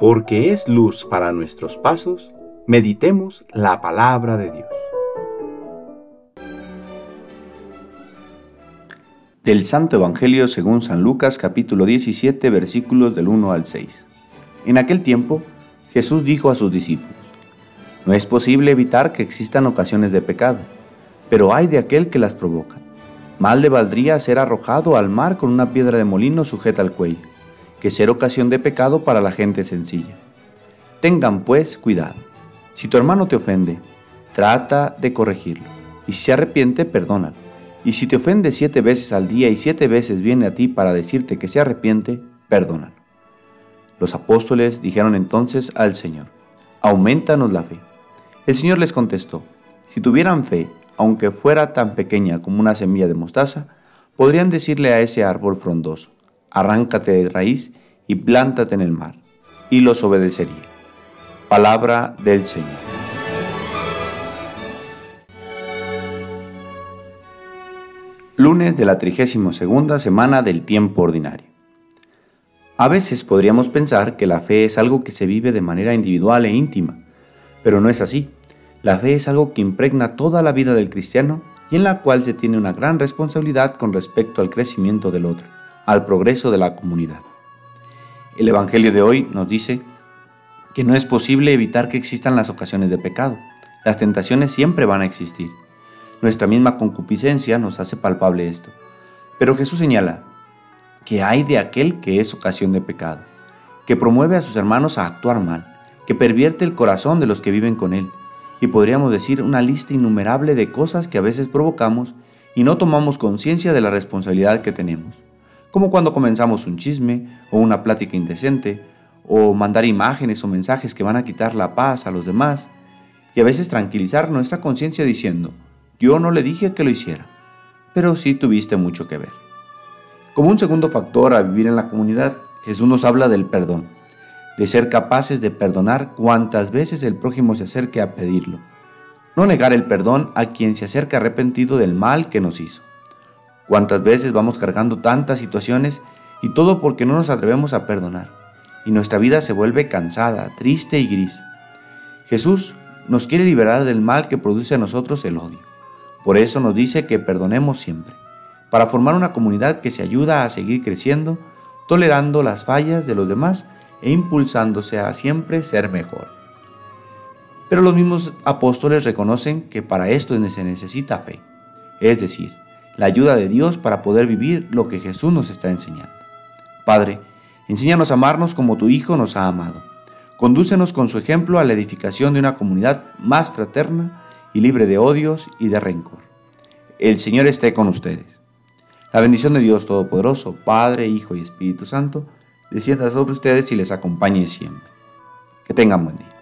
porque es luz para nuestros pasos, meditemos la palabra de Dios. Del Santo Evangelio según San Lucas capítulo 17 versículos del 1 al 6. En aquel tiempo Jesús dijo a sus discípulos, No es posible evitar que existan ocasiones de pecado, pero hay de aquel que las provoca. Mal le valdría ser arrojado al mar con una piedra de molino sujeta al cuello que ser ocasión de pecado para la gente sencilla. Tengan pues cuidado. Si tu hermano te ofende, trata de corregirlo, y si se arrepiente, perdónalo. Y si te ofende siete veces al día y siete veces viene a ti para decirte que se arrepiente, perdónalo. Los apóstoles dijeron entonces al Señor, aumentanos la fe. El Señor les contestó, si tuvieran fe, aunque fuera tan pequeña como una semilla de mostaza, podrían decirle a ese árbol frondoso, arráncate de raíz y plántate en el mar, y los obedecería. Palabra del Señor. Lunes de la 32 semana del tiempo ordinario. A veces podríamos pensar que la fe es algo que se vive de manera individual e íntima, pero no es así. La fe es algo que impregna toda la vida del cristiano y en la cual se tiene una gran responsabilidad con respecto al crecimiento del otro al progreso de la comunidad. El Evangelio de hoy nos dice que no es posible evitar que existan las ocasiones de pecado. Las tentaciones siempre van a existir. Nuestra misma concupiscencia nos hace palpable esto. Pero Jesús señala que hay de aquel que es ocasión de pecado, que promueve a sus hermanos a actuar mal, que pervierte el corazón de los que viven con él, y podríamos decir una lista innumerable de cosas que a veces provocamos y no tomamos conciencia de la responsabilidad que tenemos como cuando comenzamos un chisme o una plática indecente, o mandar imágenes o mensajes que van a quitar la paz a los demás, y a veces tranquilizar nuestra conciencia diciendo, yo no le dije que lo hiciera, pero sí tuviste mucho que ver. Como un segundo factor a vivir en la comunidad, Jesús nos habla del perdón, de ser capaces de perdonar cuantas veces el prójimo se acerque a pedirlo, no negar el perdón a quien se acerca arrepentido del mal que nos hizo. ¿Cuántas veces vamos cargando tantas situaciones y todo porque no nos atrevemos a perdonar? Y nuestra vida se vuelve cansada, triste y gris. Jesús nos quiere liberar del mal que produce a nosotros el odio. Por eso nos dice que perdonemos siempre, para formar una comunidad que se ayuda a seguir creciendo, tolerando las fallas de los demás e impulsándose a siempre ser mejor. Pero los mismos apóstoles reconocen que para esto se necesita fe, es decir, la ayuda de Dios para poder vivir lo que Jesús nos está enseñando. Padre, enséñanos a amarnos como tu Hijo nos ha amado. Condúcenos con su ejemplo a la edificación de una comunidad más fraterna y libre de odios y de rencor. El Señor esté con ustedes. La bendición de Dios Todopoderoso, Padre, Hijo y Espíritu Santo, descienda sobre ustedes y les acompañe siempre. Que tengan buen día.